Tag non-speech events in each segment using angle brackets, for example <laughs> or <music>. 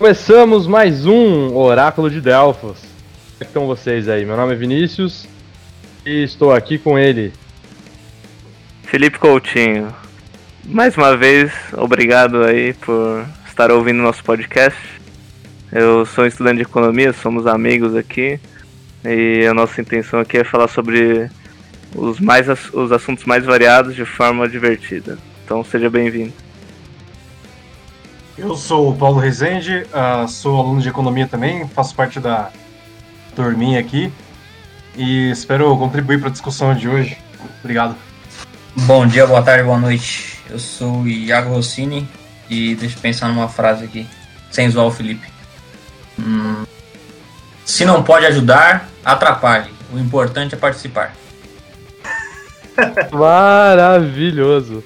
Começamos mais um Oráculo de Delfos. Como é estão vocês aí? Meu nome é Vinícius e estou aqui com ele. Felipe Coutinho. Mais uma vez, obrigado aí por estar ouvindo nosso podcast. Eu sou estudante de economia, somos amigos aqui. E a nossa intenção aqui é falar sobre os, mais, os assuntos mais variados de forma divertida. Então seja bem-vindo. Eu sou o Paulo Rezende, uh, sou aluno de economia também, faço parte da turminha aqui e espero contribuir para a discussão de hoje. Obrigado. Bom dia, boa tarde, boa noite. Eu sou o Iago Rossini e deixa eu pensar numa frase aqui, sem zoar o Felipe. Hum, se não pode ajudar, atrapalhe. O importante é participar. Maravilhoso.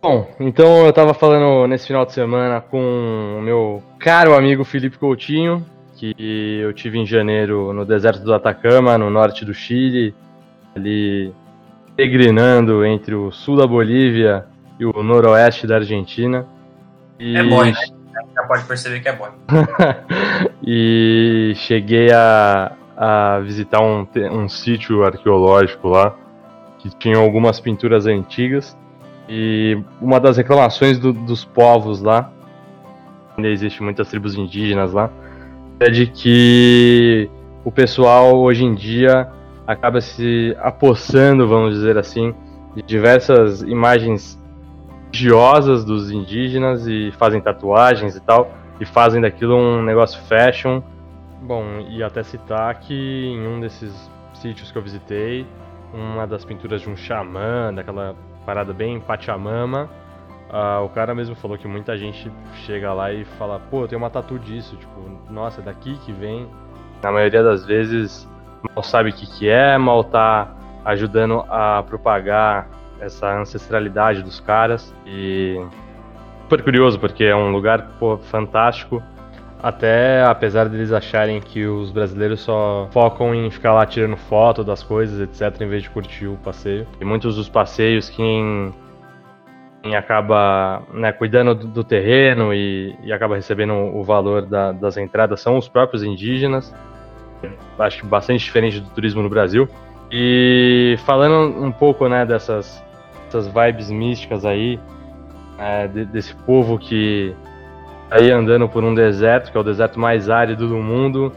Bom, então eu tava falando nesse final de semana com o meu caro amigo Felipe Coutinho, que eu tive em janeiro no deserto do Atacama, no norte do Chile, ali peregrinando entre o sul da Bolívia e o noroeste da Argentina. E... É bom, né? Já pode perceber que é bom. <laughs> e cheguei a, a visitar um, um sítio arqueológico lá, que tinha algumas pinturas antigas. E uma das reclamações do, dos povos lá, ainda existe muitas tribos indígenas lá, é de que o pessoal hoje em dia acaba se apossando, vamos dizer assim, de diversas imagens religiosas dos indígenas e fazem tatuagens e tal, e fazem daquilo um negócio fashion. Bom, e até citar que em um desses sítios que eu visitei, uma das pinturas de um xamã, daquela parada bem Pachamama. Ah, o cara mesmo falou que muita gente chega lá e fala, pô, eu tenho uma tatu disso, tipo, nossa, é daqui que vem. Na maioria das vezes mal sabe o que, que é, mal tá ajudando a propagar essa ancestralidade dos caras. E super curioso, porque é um lugar pô, fantástico. Até apesar deles acharem que os brasileiros só focam em ficar lá tirando foto das coisas, etc., em vez de curtir o passeio. E muitos dos passeios, quem, quem acaba né, cuidando do, terreno e, e, acaba recebendo o valor da, das entradas são os próprios indígenas. Acho bastante diferente do turismo no Brasil. E falando um pouco né, dessas, dessas vibes místicas aí, é, de, desse povo que aí andando por um deserto, que é o deserto mais árido do mundo,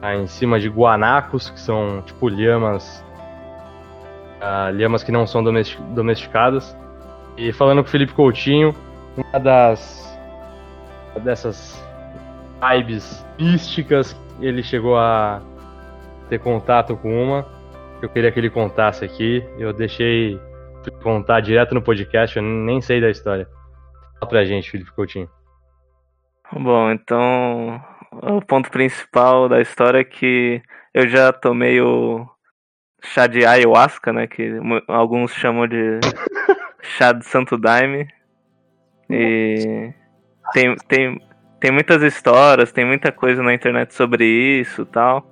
tá em cima de guanacos, que são tipo lhamas, uh, lhamas que não são domesticadas. E falando com o Felipe Coutinho, uma das dessas vibes místicas, ele chegou a ter contato com uma, eu queria que ele contasse aqui, eu deixei contar direto no podcast, eu nem sei da história. Fala pra gente, Felipe Coutinho. Bom, então o ponto principal da história é que eu já tomei o chá de ayahuasca, né? Que alguns chamam de <laughs> chá de Santo Daime. E tem, tem, tem muitas histórias, tem muita coisa na internet sobre isso tal.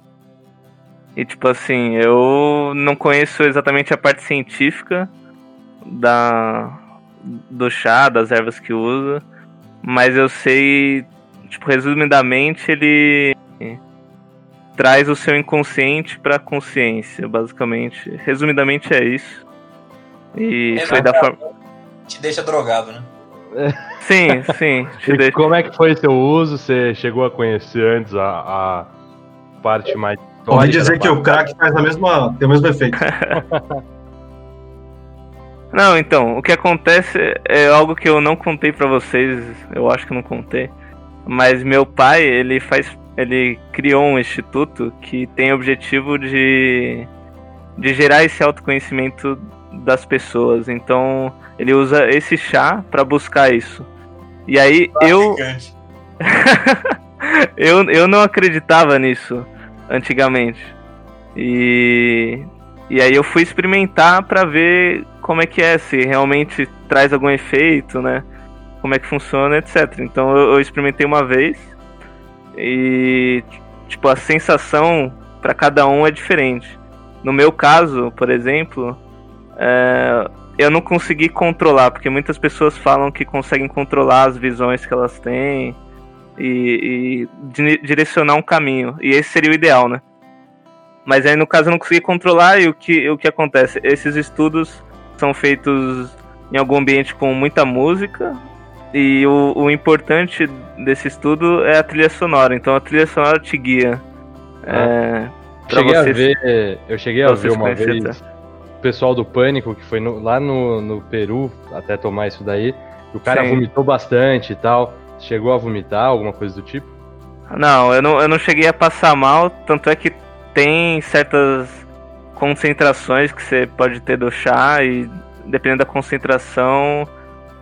E tipo assim, eu não conheço exatamente a parte científica da do chá, das ervas que usa mas eu sei, tipo, resumidamente, ele traz o seu inconsciente para a consciência, basicamente. Resumidamente é isso. E é, foi da forma. Te deixa drogado, né? Sim, sim. <laughs> Deixa... Como é que foi seu uso? Você chegou a conhecer antes a, a parte mais. Ouvi dizer que o crack faz a mesma, tem o mesmo efeito. <laughs> Não, então, o que acontece é algo que eu não contei para vocês, eu acho que não contei. Mas meu pai, ele faz. Ele criou um instituto que tem o objetivo de, de gerar esse autoconhecimento das pessoas. Então, ele usa esse chá para buscar isso. E aí eu. <laughs> eu eu não acreditava nisso antigamente. E e aí eu fui experimentar para ver como é que é, se realmente traz algum efeito, né? Como é que funciona, etc. Então eu, eu experimentei uma vez e tipo a sensação para cada um é diferente. No meu caso, por exemplo, é, eu não consegui controlar, porque muitas pessoas falam que conseguem controlar as visões que elas têm e, e direcionar um caminho. E esse seria o ideal, né? Mas aí no caso eu não consegui controlar e o que, o que acontece? Esses estudos são feitos em algum ambiente com muita música e o, o importante desse estudo é a trilha sonora. Então a trilha sonora te guia. Ah. É, cheguei a ver, eu cheguei a ver uma vez o pessoal do Pânico, que foi no, lá no, no Peru, até tomar isso daí, o cara Sim. vomitou bastante e tal. Chegou a vomitar, alguma coisa do tipo? Não, eu não, eu não cheguei a passar mal, tanto é que tem certas concentrações que você pode ter do chá e dependendo da concentração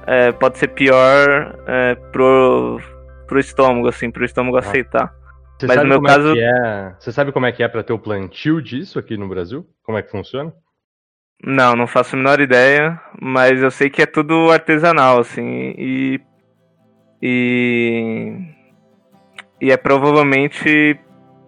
é, pode ser pior é, pro, pro estômago, assim, pro estômago ah. aceitar. Você Mas no meu é caso. É Você sabe como é que é para ter o plantio disso aqui no Brasil? Como é que funciona? Não, não faço a menor ideia, mas eu sei que é tudo artesanal, assim, e. E. E é provavelmente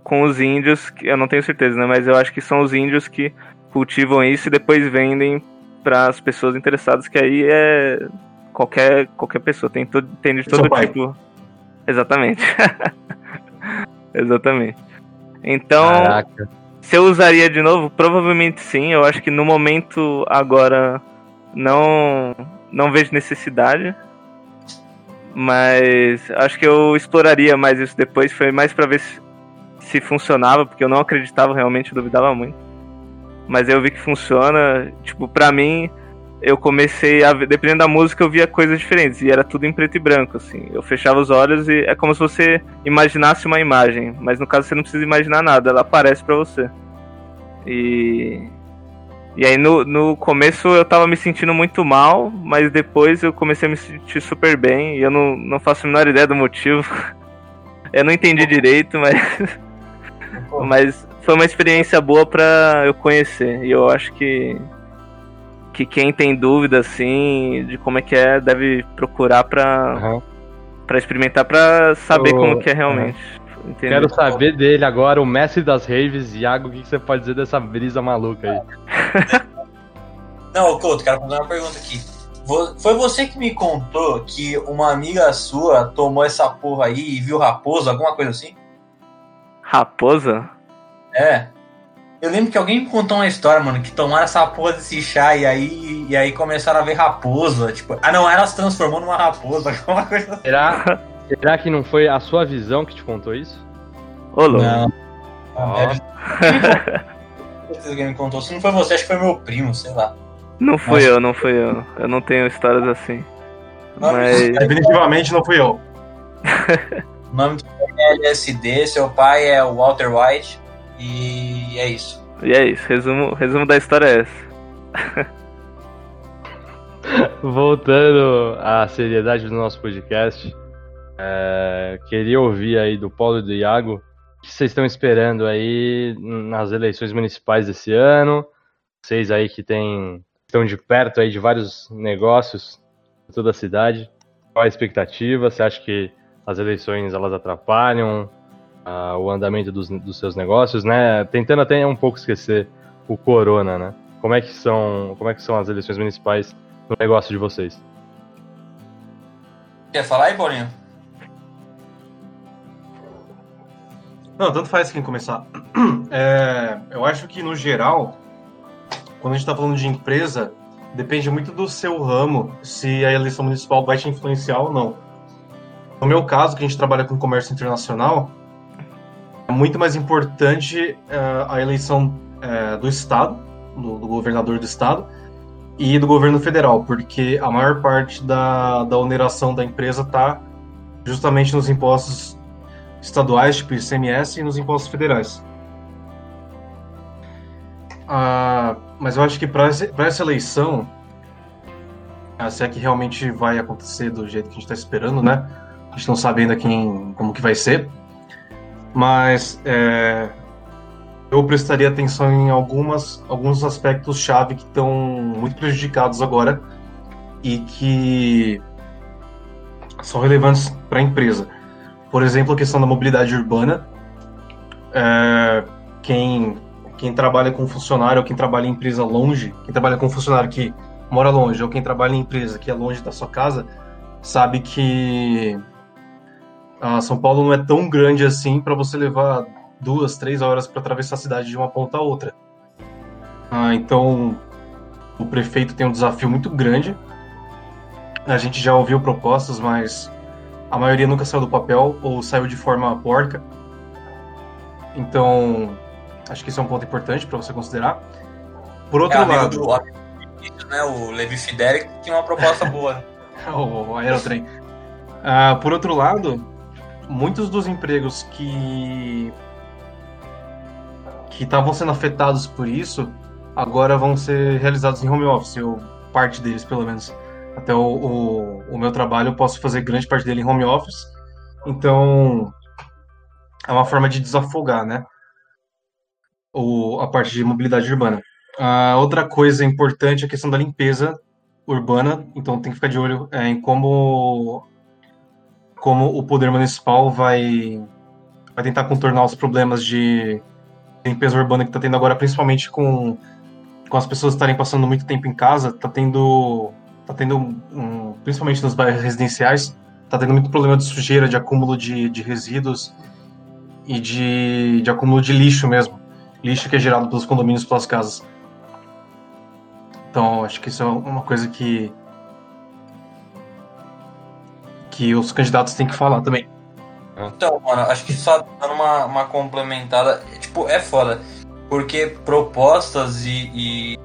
com os índios, que eu não tenho certeza, né? Mas eu acho que são os índios que cultivam isso e depois vendem para as pessoas interessadas, que aí é qualquer qualquer pessoa, tem, todo, tem de todo tipo. <laughs> Exatamente. <laughs> Exatamente. Então, Caraca. se eu usaria de novo, provavelmente sim. Eu acho que no momento agora não não vejo necessidade. Mas acho que eu exploraria mais isso depois. Foi mais para ver se, se funcionava, porque eu não acreditava realmente, duvidava muito. Mas eu vi que funciona. Tipo, pra mim, eu comecei a ver, dependendo da música, eu via coisas diferentes. E era tudo em preto e branco, assim. Eu fechava os olhos e é como se você imaginasse uma imagem. Mas no caso você não precisa imaginar nada, ela aparece para você. E. E aí no, no começo eu tava me sentindo muito mal, mas depois eu comecei a me sentir super bem. E eu não, não faço a menor ideia do motivo. <laughs> eu não entendi direito, mas. <laughs> Mas foi uma experiência boa para eu conhecer. E eu acho que que quem tem dúvida assim de como é que é deve procurar para uhum. para experimentar para saber como que é realmente. Uhum. Quero saber dele agora, o mestre das raves, Iago, o que você pode dizer dessa brisa maluca aí? <laughs> Não, Couto, quero fazer uma pergunta aqui. Foi você que me contou que uma amiga sua tomou essa porra aí e viu raposa, alguma coisa assim? Raposa? É. Eu lembro que alguém me contou uma história, mano, que tomaram essa porra desse chá e aí, e aí começaram a ver raposa. Tipo, ah não, ela se transformou numa raposa, <laughs> alguma coisa assim. Será, será que não foi a sua visão que te contou isso? Ô, louco. Não. Alguém me contou. Se não foi você, acho que foi meu primo, sei lá. Não fui Mas... eu, não fui eu. Eu não tenho histórias assim. Mas... Definitivamente não fui eu. o nome do é LSD, seu pai é o Walter White. E é isso. E é isso, resumo, resumo da história é essa. <laughs> Voltando à seriedade do nosso podcast, é, queria ouvir aí do Paulo e do Iago o que vocês estão esperando aí nas eleições municipais desse ano. Vocês aí que tem, estão de perto aí de vários negócios de toda a cidade. Qual a expectativa? Você acha que as eleições elas atrapalham? uh, o andamento dos, dos seus negócios, né? Tentando até um pouco esquecer o corona, né? Como é que são, como é que são as eleições municipais no negócio de vocês? Quer falar aí, Paulinho? Não, tanto faz quem começar. <clears throat> É, eu acho que, no geral, quando a gente está falando de empresa, depende muito do seu ramo, se a eleição municipal vai te influenciar ou não. No meu caso, que a gente trabalha com comércio internacional, é muito mais importante uh, a eleição uh, do Estado, do, do, governador do Estado, e do governo federal, porque a maior parte da, da oneração da empresa está justamente nos impostos estaduais, tipo ICMS, e nos impostos federais. Uh, mas eu acho que para essa eleição, se é que realmente vai acontecer do jeito que a gente está esperando, né? A gente não sabe ainda quem, como que vai ser mas é, eu prestaria atenção em algumas, alguns aspectos chave que estão muito prejudicados agora e que são relevantes para a empresa. Por exemplo, a questão da mobilidade urbana. É, quem, quem trabalha com funcionário ou quem trabalha em empresa longe, quem trabalha com funcionário que mora longe ou quem trabalha em empresa que é longe da sua casa sabe que ah, São Paulo não é tão grande assim para você levar duas, três horas para atravessar a cidade de uma ponta a outra. Ah, então o prefeito tem um desafio muito grande. A gente já ouviu propostas, mas a maioria nunca saiu do papel ou saiu de forma porca. Então, acho que isso é um ponto importante para você considerar. Por outro é, lado, do, né, o Levi Fidel tinha uma proposta boa. o, <laughs> o aerotrem. Uh, por outro lado, muitos dos empregos que que estavam sendo afetados por isso agora vão ser realizados em home office, ou parte deles pelo menos. Até o, o, o meu trabalho eu posso fazer grande parte dele em home office, então é uma forma de desafogar, né? O, a parte de mobilidade urbana. A outra coisa importante é a questão da limpeza urbana, então tem que ficar de olho é, em como como o poder municipal vai vai tentar contornar os problemas de limpeza urbana que está tendo agora, principalmente com com as pessoas estarem passando muito tempo em casa, está tendo tá tendo um, principalmente nos bairros residenciais, está tendo muito problema de sujeira, de acúmulo de, de resíduos e de, de acúmulo de lixo mesmo, lixo que é gerado pelos condomínios, pelas casas. Então, acho que isso é uma coisa que que os candidatos têm que falar também. Então, mano, acho que só dando uma, uma complementada, tipo, é foda, porque propostas e, e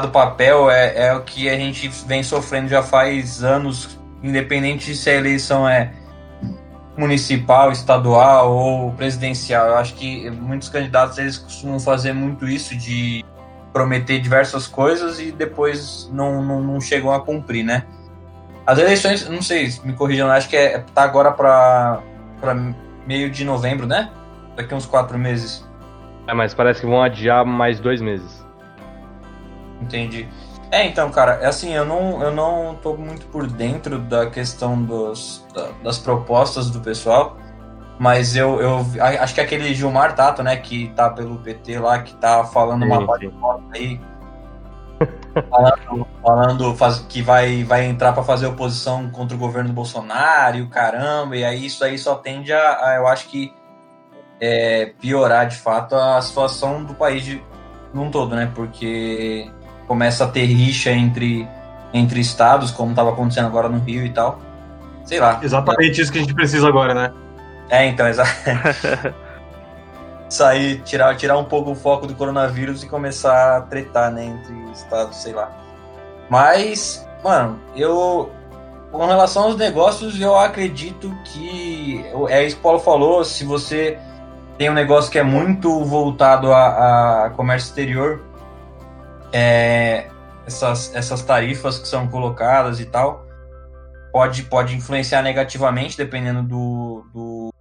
do papel é, é o que a gente vem sofrendo já faz anos, independente se a eleição é municipal, estadual ou presidencial. Eu acho que muitos candidatos eles costumam fazer muito isso de prometer diversas coisas e depois não, não, não chegam a cumprir, né? As eleições, não sei, me corrijam, acho que é, tá agora para meio de novembro, né? Daqui uns quatro meses. É, mas parece que vão adiar mais dois meses. Entendi. É, então, cara, é assim, eu não, eu não tô muito por dentro da questão dos, da, das propostas do pessoal. Mas eu, eu acho que aquele Gilmar Tato, né, que tá pelo PT lá, que tá falando sim, uma parte aí. Falando, falando faz, que vai, vai entrar para fazer oposição contra o governo do Bolsonaro e o caramba, e aí isso aí só tende a, a eu acho que, é, piorar de fato a situação do país de, num todo, né? Porque começa a ter rixa entre, entre estados, como estava acontecendo agora no Rio e tal. Sei lá. Exatamente isso que a gente precisa agora, né? É, então, exato. <laughs> Sair, tirar, tirar um pouco o foco do coronavírus e começar a tretar, né, entre estados, sei lá. Mas, mano, eu. Com relação aos negócios, eu acredito que. É isso que o Paulo falou, se você tem um negócio que é muito voltado a, a comércio exterior, é, essas, essas tarifas que são colocadas e tal, pode, pode influenciar negativamente, dependendo do, do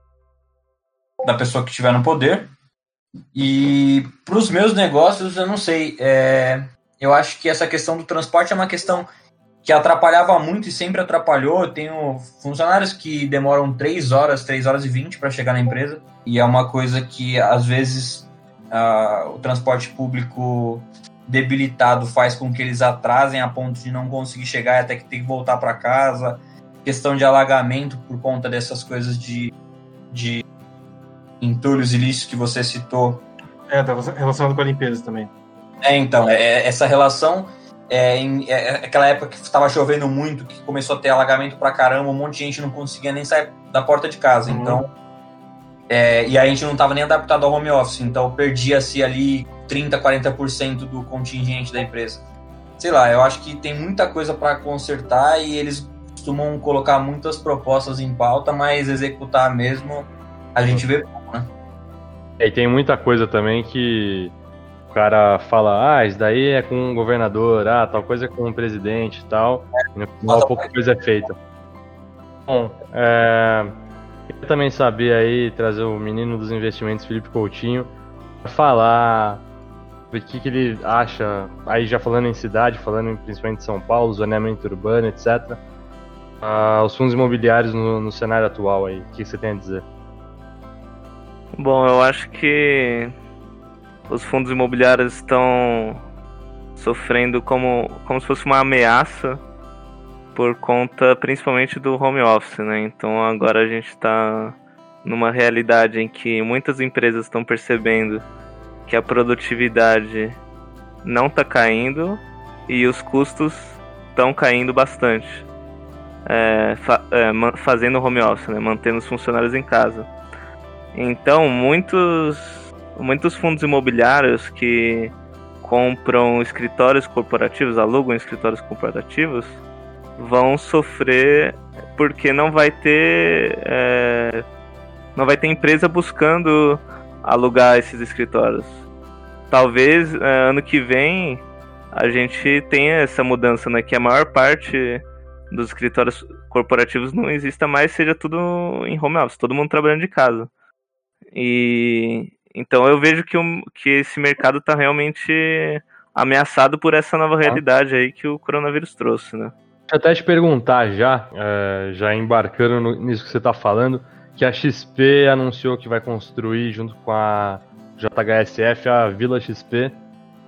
da pessoa que estiver no poder. E para os meus negócios, eu não sei. É, eu acho que essa questão do transporte é uma questão que atrapalhava muito e sempre atrapalhou. Eu tenho funcionários que demoram 3 horas, 3 horas e 20 para chegar na empresa. E é uma coisa que, às vezes, o transporte público debilitado faz com que eles atrasem a ponto de não conseguir chegar até que ter que voltar para casa. Questão de alagamento por conta dessas coisas de, de entulhos ilícitos que você citou. É, tá relacionado com a limpeza também. É, então, é, é essa relação é, em, é, é, aquela época que estava chovendo muito, que começou a ter alagamento pra caramba, um monte de gente não conseguia nem sair da porta de casa. Uhum. Então, é, e a gente não estava nem adaptado ao home office, então perdia-se ali 30, 40% do contingente da empresa. Sei lá, eu acho que tem muita coisa para consertar e eles costumam colocar muitas propostas em pauta, mas executar mesmo a gente vê pouco, né? É, e tem muita coisa também que o cara fala, ah, isso daí é com o governador, ah, tal coisa é com o presidente e tal, é, e no final pouca coisa é feita. Bom, é, queria também saber aí, trazer o menino dos investimentos, Felipe Coutinho, para falar o que, que ele acha, aí já falando em cidade, falando principalmente de São Paulo, zoneamento urbano, etc., uh, ah, os fundos imobiliários no, no cenário atual aí, o que você tem a dizer? Bom, eu acho que os fundos imobiliários estão sofrendo como, como se fosse uma ameaça por conta principalmente do home office, né? Então agora a gente está numa realidade em que muitas empresas estão percebendo que a produtividade não está caindo e os custos estão caindo bastante. É, fa é, fazendo home office, né? mantendo os funcionários em casa. Então, muitos, muitos fundos imobiliários que compram escritórios corporativos, alugam escritórios corporativos, vão sofrer porque não vai ter é, não vai ter empresa buscando alugar esses escritórios. Talvez é, ano que vem a gente tenha essa mudança, né? Que a maior parte dos escritórios corporativos não exista mais, seja tudo em home office, todo mundo trabalhando de casa. E então eu vejo que, o, que esse mercado está realmente ameaçado por essa nova realidade aí que o coronavírus trouxe, né? Deixa eu até te perguntar já, é, já embarcando no, nisso que você está falando, que a XP anunciou que vai construir junto com a JHSF a Vila XP.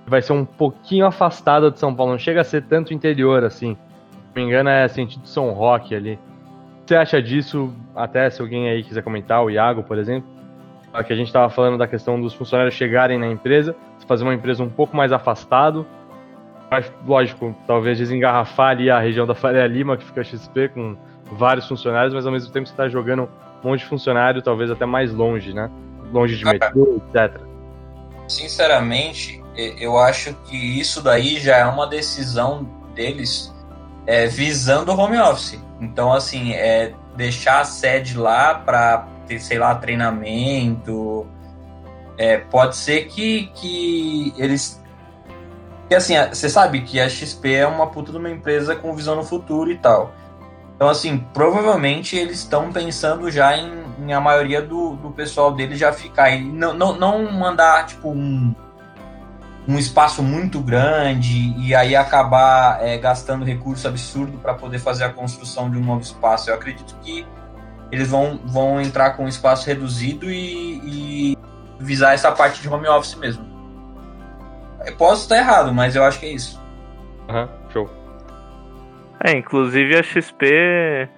Vai ser um pouquinho afastada de São Paulo, não chega a ser tanto interior assim. Se não me engano, é sentido São Roque ali. O que você acha disso? Até se alguém aí quiser comentar, o Iago, por exemplo, que a gente estava falando da questão dos funcionários chegarem na empresa, fazer uma empresa um pouco mais afastado. Mas, lógico, talvez desengarrafar ali a região da Faria Lima, que fica XP, com vários funcionários, mas ao mesmo tempo você está jogando um monte de funcionário, talvez até mais longe, né? Longe de metrô, etc. Sinceramente, eu acho que isso daí já é uma decisão deles é, visando o home office. Então, assim, é deixar a sede lá para ter, sei lá, treinamento. É, pode ser que, que eles. Que assim, você sabe que a XP é uma puta de uma empresa com visão no futuro e tal. Então, assim, provavelmente eles estão pensando já em, em, a maioria do, do pessoal deles já ficar. E não, não, não mandar, tipo, um, um espaço muito grande e aí acabar é, gastando recurso absurdo para poder fazer a construção de um novo espaço. Eu acredito que eles vão, vão entrar com um espaço reduzido e, e visar essa parte de home office mesmo. Eu posso estar errado, mas eu acho que é isso. Aham, uhum, show. É, inclusive a XP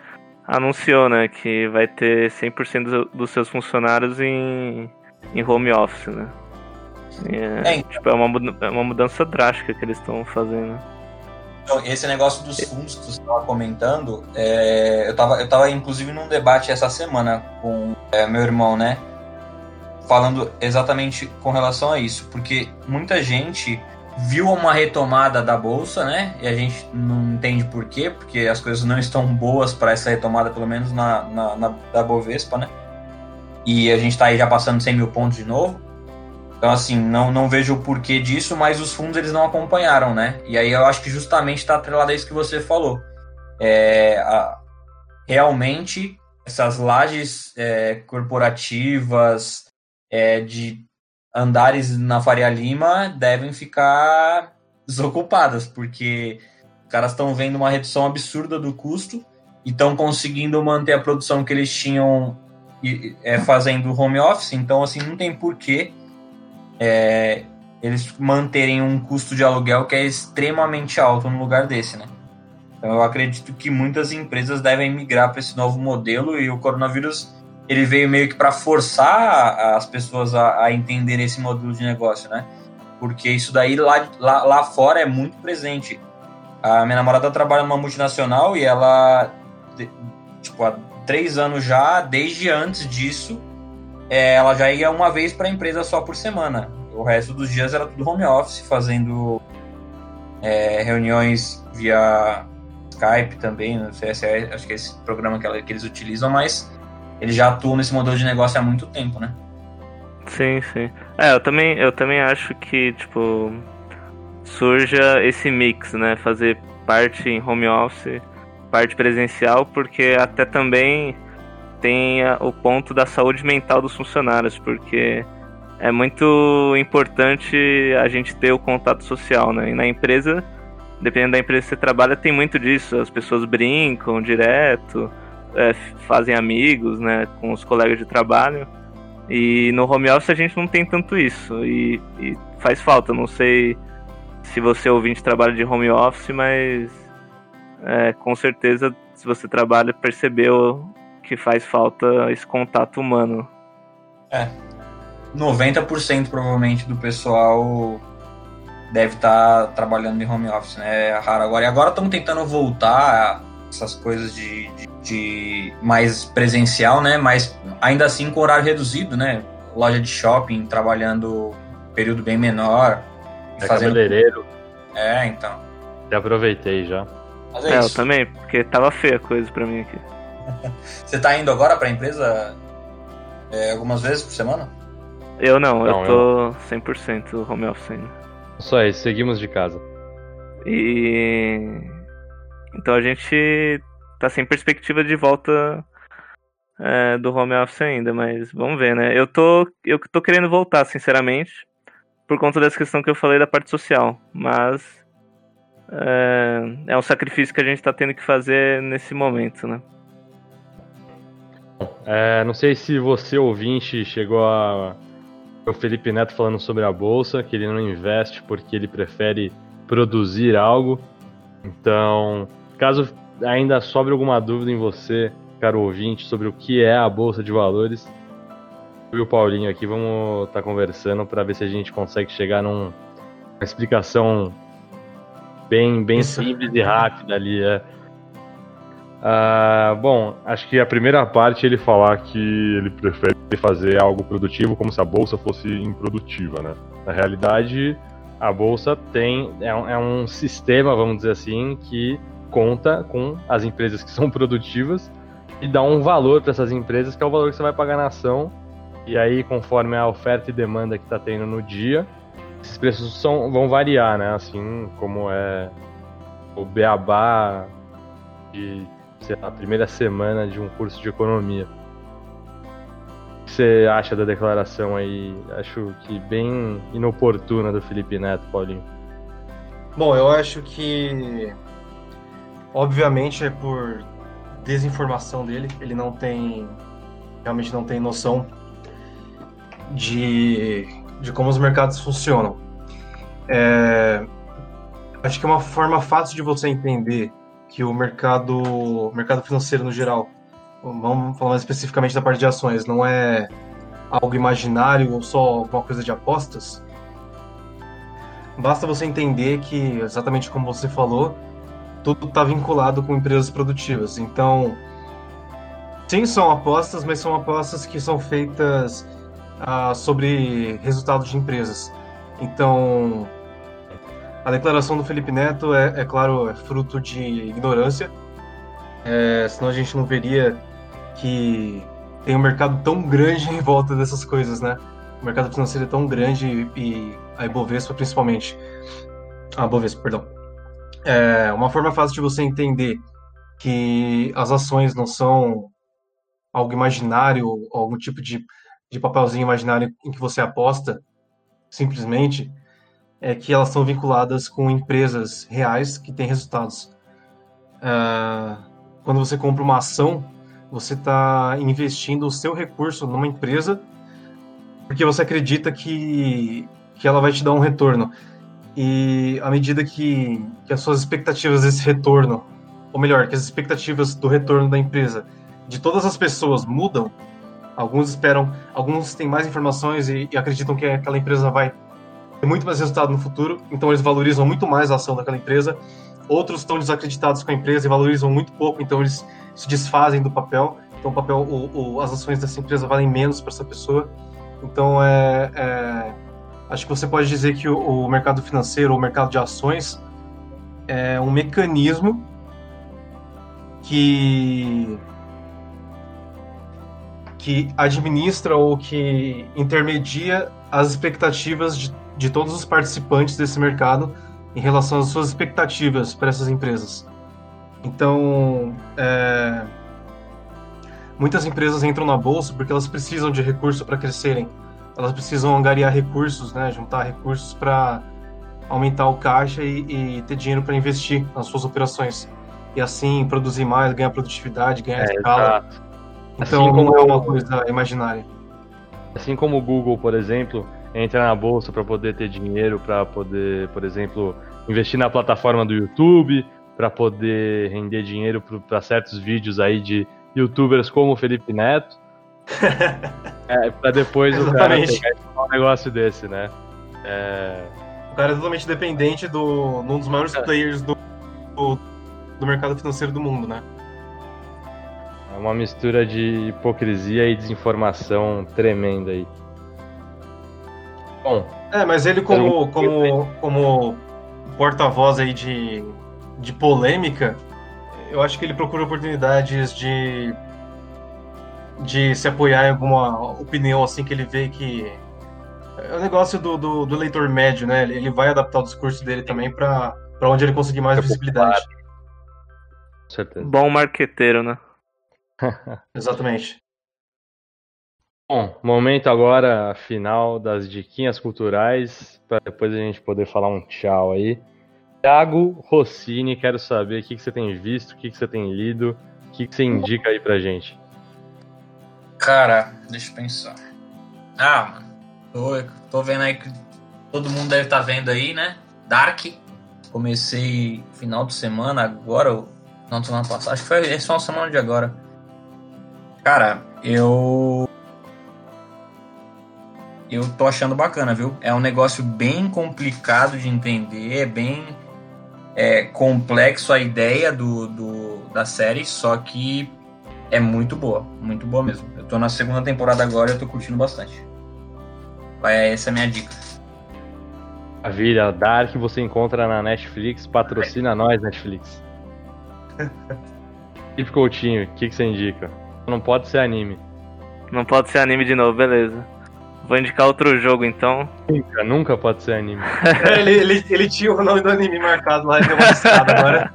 anunciou, né, que vai ter 100% dos seus funcionários em, em home office, né? É, é, tipo, é uma, é uma mudança drástica que eles estão fazendo. Então, esse negócio dos fundos que você estava comentando, é, eu, estava eu tava inclusive num debate essa semana com é, meu irmão, né? Falando exatamente com relação a isso, porque muita gente viu uma retomada da bolsa, né? E a gente não entende por quê, porque as coisas não estão boas para essa retomada, pelo menos na, na, na, da Bovespa, né? E a gente está aí já passando 100 mil pontos de novo. Então, assim, não, não vejo o porquê disso, mas os fundos eles não acompanharam, né? E aí eu acho que justamente está atrelado a isso que você falou. É, a, realmente, essas lajes é, corporativas é, de andares na Faria Lima devem ficar desocupadas, porque os caras estão vendo uma redução absurda do custo e estão conseguindo manter a produção que eles tinham é, fazendo home office, então assim, não tem porquê é, eles manterem um custo de aluguel que é extremamente alto no lugar desse, né? Então eu acredito que muitas empresas devem migrar para esse novo modelo e o coronavírus ele veio meio que para forçar as pessoas a, a entender esse modelo de negócio, né? Porque isso daí lá, lá, lá fora é muito presente. A minha namorada trabalha numa multinacional e ela, tipo, há três anos já, desde antes disso, é, ela já ia uma vez para a empresa só por semana. O resto dos dias era tudo home office, fazendo é, reuniões via Skype também, não sei se é, acho que é esse programa que, ela, que eles utilizam, mas eles já atuam nesse modelo de negócio há muito tempo, né? Sim, sim. É, eu também, eu também acho que, tipo, surja esse mix, né? Fazer parte em home office, parte presencial, porque até também tem o ponto da saúde mental dos funcionários, porque é muito importante a gente ter o contato social, né? E na empresa, dependendo da empresa que você trabalha, tem muito disso. As pessoas brincam direto, é, fazem amigos, né, com os colegas de trabalho. E no home office a gente não tem tanto isso. E, e faz falta, não sei se você ouvinte trabalha de home office, mas é, com certeza se você trabalha percebeu que faz falta esse contato humano. É. 90% provavelmente do pessoal deve estar tá trabalhando em home office, né? É raro agora. E agora estamos tentando voltar essas coisas de, de, de, mais presencial, né? Mas ainda assim com horário reduzido, né? Loja de shopping trabalhando período bem menor. É fazendo... cabeleireiro. É, então. Já aproveitei já. Mas é, é eu também, porque tava feia a coisa pra mim aqui. Você tá indo agora pra empresa é, algumas vezes por semana? Eu não, não eu tô eu... 100% home office ainda. Só isso, seguimos de casa. E. Então a gente tá sem perspectiva de volta é, do home office ainda, mas vamos ver, né? Eu tô, eu tô querendo voltar, sinceramente, por conta dessa questão que eu falei da parte social, mas é, é um sacrifício que a gente tá tendo que fazer nesse momento, né? É, não sei se você, ouvinte, chegou a o Felipe Neto falando sobre a bolsa, que ele não investe porque ele prefere produzir algo. Então, caso ainda sobre alguma dúvida em você, caro ouvinte, sobre o que é a bolsa de valores, eu e o Paulinho aqui vamos estar tá conversando para ver se a gente consegue chegar numa explicação bem, bem simples e rápida ali. É. Uh, bom, acho que a primeira parte ele falar que ele prefere fazer algo produtivo como se a bolsa fosse improdutiva, né? Na realidade, a bolsa tem é um, é um sistema, vamos dizer assim, que conta com as empresas que <laughs> são produtivas e dá um valor para essas empresas que é o valor que você vai pagar na ação. E aí, conforme a oferta e demanda que está tendo no dia, esses preços são, vão variar, né? Assim como é o beabá sei lá, a primeira semana de um curso de economia. O que você acha da declaração aí? Acho que bem inoportuna do Felipe Neto, Paulinho. Bom, eu acho que obviamente é por desinformação dele, ele não tem realmente não tem noção de, de como os mercados funcionam. É, acho que é uma forma fácil de você entender que o mercado, mercado financeiro no geral, vamos falar mais especificamente da parte de ações, não é algo imaginário ou só alguma coisa de apostas, basta você entender que, exatamente como você falou, tudo está vinculado com empresas produtivas. Então, sim, são apostas, mas são apostas que são feitas ah, sobre resultados de empresas. Então, a declaração do Felipe Neto é, é claro, é fruto de ignorância. É, senão a gente não veria que tem um mercado tão grande <laughs> em volta dessas coisas, né? O mercado financeiro é tão grande e, a Ibovespa principalmente. A Ibovespa, perdão. É uma forma fácil de você entender que as ações não são algo imaginário, algum tipo de, de papelzinho imaginário em que você aposta, simplesmente, é que elas são vinculadas com empresas reais que têm resultados. Uh, quando você compra uma ação, você está investindo o seu recurso numa empresa porque você acredita que, que ela vai te dar um retorno. E à medida que, que as suas expectativas desse retorno, ou melhor, que as expectativas do retorno da empresa de todas as pessoas mudam, alguns esperam, alguns têm mais informações e, e acreditam que aquela empresa vai ter muito mais resultado no futuro, então eles valorizam muito mais a ação daquela empresa. Outros estão desacreditados com a empresa e valorizam muito pouco, então eles se desfazem do papel. Então, o papel, o, o, as ações dessa empresa valem menos para essa pessoa. Então, é, é, acho que você pode dizer que o, o mercado financeiro, o mercado de ações, é um mecanismo que que administra ou que intermedia as expectativas de de todos os participantes desse mercado em relação às suas expectativas para essas empresas. Então, é, muitas empresas entram na bolsa porque elas precisam de recurso para crescerem. Elas precisam angariar recursos, né, juntar recursos para aumentar o caixa e, e ter dinheiro para investir nas suas operações. E assim produzir mais, ganhar produtividade, ganhar é, escala. Exato. Então assim não é uma coisa imaginária. Assim como o Google, por exemplo, entra na bolsa para poder ter dinheiro, para poder, por exemplo, investir na plataforma do YouTube, para poder render dinheiro para certos vídeos aí de youtubers como o Felipe Neto. <laughs> é, para depois o cara pegar um negócio desse, né? É... O cara é totalmente dependente do um dos maiores é. players do, do, do mercado financeiro do mundo, né? É uma mistura de hipocrisia e desinformação tremenda aí. Bom. É, mas ele como, como, como porta-voz aí de, de polêmica, eu acho que ele procura oportunidades de de se apoiar em alguma opinião assim que ele vê que é o negócio do, do, do leitor médio, né? Ele vai adaptar o discurso dele também para onde ele conseguir mais é visibilidade. Com certeza. Bom marqueteiro, né? <laughs> Exatamente. Bom, momento agora final das diquinhas culturais, para depois a gente poder falar um tchau aí. Thiago Rossini, quero saber o que, que você tem visto, o que, que você tem lido, o que, que você indica aí pra gente. Cara, deixa eu pensar. Ah, mano, tô, tô vendo aí que todo mundo deve estar tá vendo aí, né? Dark. Comecei final de semana agora, não semana passada, acho que foi esse uma semana de agora. Cara, eu eu tô achando bacana, viu? É um negócio bem complicado de entender, é bem é, complexo a ideia do, do, da série, só que é muito boa, muito boa mesmo. Eu tô na segunda temporada agora e eu tô curtindo bastante. Essa é a minha dica. A vida Dark você encontra na Netflix, patrocina nós, Netflix. <laughs> E Coutinho, o que, que você indica? Não pode ser anime. Não pode ser anime de novo, beleza. Vou indicar outro jogo então. Nunca, nunca pode ser anime. É, ele, ele, ele, tinha o nome do anime marcado lá e deu uma escada agora.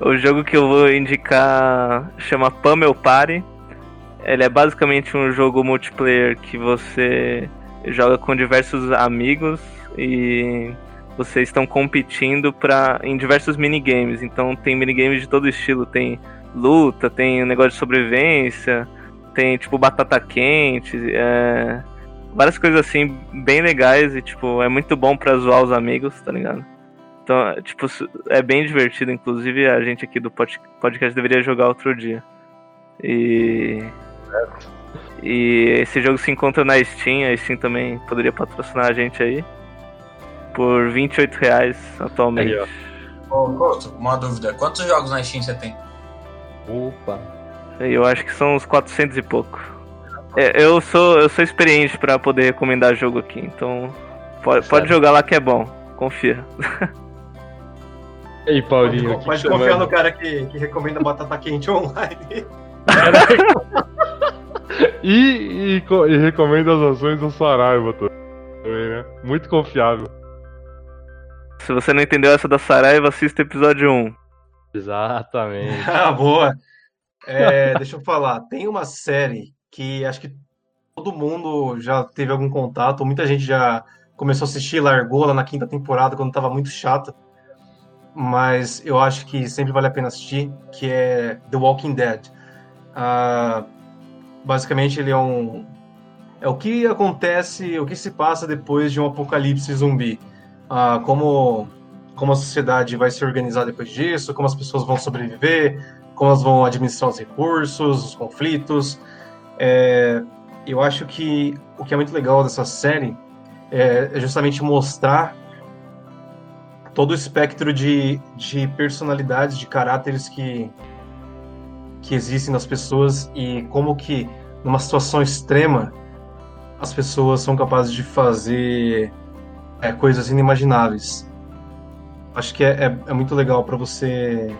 o jogo que eu vou indicar chama Pummel Party. Ele é basicamente um jogo multiplayer que você joga com diversos amigos e vocês estão competindo pra, em diversos minigames. Então tem minigames de todo estilo, tem luta, tem um negócio de sobrevivência, tem, tipo, batata quente, é... várias coisas assim, bem legais e, tipo, é muito bom pra zoar os amigos, tá ligado? Então, tipo, é bem divertido, inclusive a gente aqui do podcast deveria jogar outro dia. E. E esse jogo se encontra na Steam, a Steam também poderia patrocinar a gente aí. Por 28 reais atualmente. Aí, Ô, Couto, uma dúvida. Quantos jogos na Steam você tem? Opa! Eu acho que são uns 400 e pouco. É, eu sou eu sou experiente para poder recomendar jogo aqui, então pode, pode jogar lá que é bom, confia. <laughs> E aí, Paulinho? Pode, pode confiar no cara que, que recomenda batata quente online. <laughs> e, e, e, recomenda as ações do Saraiva também, né? Muito confiável. Se você não entendeu essa da Saraiva, assista o episódio 1. Exatamente. <laughs> ah, boa. É, deixa eu falar, tem uma série que acho que todo mundo já teve algum contato, muita gente já começou a assistir, largou lá na quinta temporada quando estava muito chata, mas eu acho que sempre vale a pena assistir, que é The Walking Dead. Uh, basicamente ele é um é o que acontece, o que se passa depois de um apocalipse zumbi. Uh, como como a sociedade vai se organizar depois disso, como as pessoas vão sobreviver, como elas vão administrar os recursos, os conflitos. É, eu acho que o que é muito legal dessa série é, justamente mostrar todo o espectro de, de personalidades, de caráteres que, que existem nas pessoas e como que numa situação extrema as pessoas são capazes de fazer é, coisas inimagináveis. Acho que é, é, é muito legal para você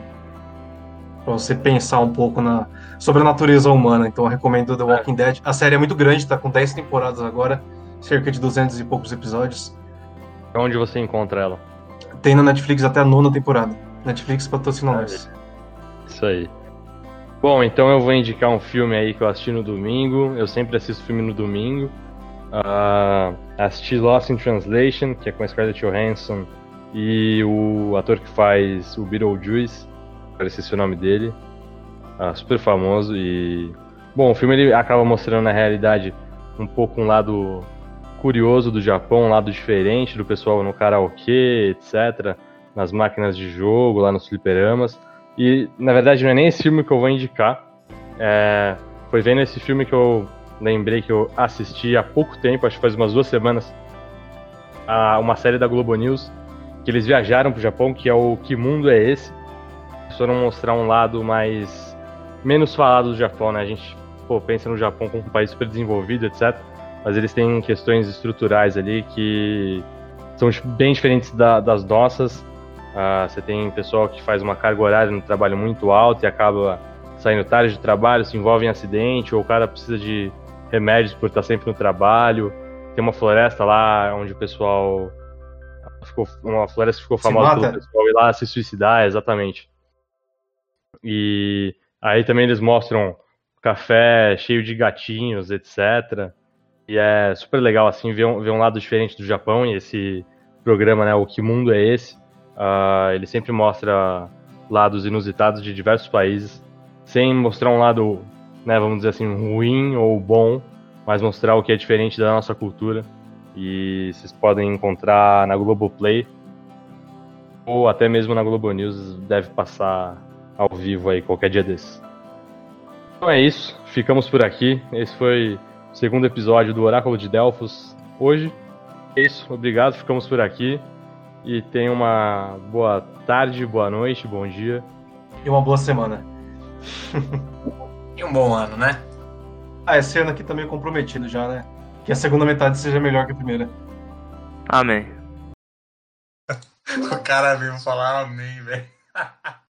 para você pensar um pouco na, sobre a natureza humana. Então eu recomendo The Walking Dead. A série é muito grande, tá com 10 temporadas agora, cerca de 200 e poucos episódios. Onde você encontra ela? Tem na Netflix até a nona temporada. Netflix patrocina nós. Isso aí. Bom, então eu vou indicar um filme aí que eu assisti no domingo. Eu sempre assisto filme no domingo. Uh, assisti Lost in Translation, que é com a Scarlett Johansson e o ator que faz o Beetlejuice esqueci o nome dele. Ah, super famoso e. Bom, o filme ele acaba mostrando na realidade um pouco um lado curioso do Japão, um lado diferente do pessoal no karaokê, etc., nas máquinas de jogo, lá nos fliperamas. E, na verdade, não é nem esse filme que eu vou indicar. É, foi vendo esse filme que eu lembrei que eu assisti há pouco tempo, acho que faz umas duas semanas, a uma série da Globo News, que eles viajaram para o Japão, que é o Que Mundo é Esse? Foram mostrar um lado mais menos falado do Japão, né? A gente pô, pensa no Japão como um país super desenvolvido, etc. Mas eles têm questões estruturais ali que são bem diferentes da, das nossas. Uh, você tem pessoal que faz uma carga horária no trabalho muito alta e acaba saindo tarde de trabalho, se envolve em acidente, ou o cara precisa de remédios por estar sempre no trabalho. Tem uma floresta lá onde o pessoal. Ficou, uma floresta ficou famosa pelo pessoal ir lá se suicidar, exatamente. E aí também eles mostram café cheio de gatinhos, etc. E é super legal, assim, ver um, ver um lado diferente do Japão e esse programa, né, O Que Mundo é Esse? Uh, ele sempre mostra lados inusitados de diversos países, sem mostrar um lado, né, vamos dizer assim, ruim ou bom, mas mostrar o que é diferente da nossa cultura. E vocês podem encontrar na Globoplay ou até mesmo na Globo News, deve passar ao vivo aí qualquer dia desses. Então é isso, ficamos por aqui. Esse foi o segundo episódio do Oráculo de Delfos hoje. É isso, obrigado, ficamos por aqui. E tenha uma boa tarde, boa noite, bom dia. E uma boa semana. e um bom ano, né? Ah, esse ano aqui tá meio comprometido já, né? Que a segunda metade seja melhor que a primeira. Amém. <laughs> o cara veio falar amém, velho. <laughs>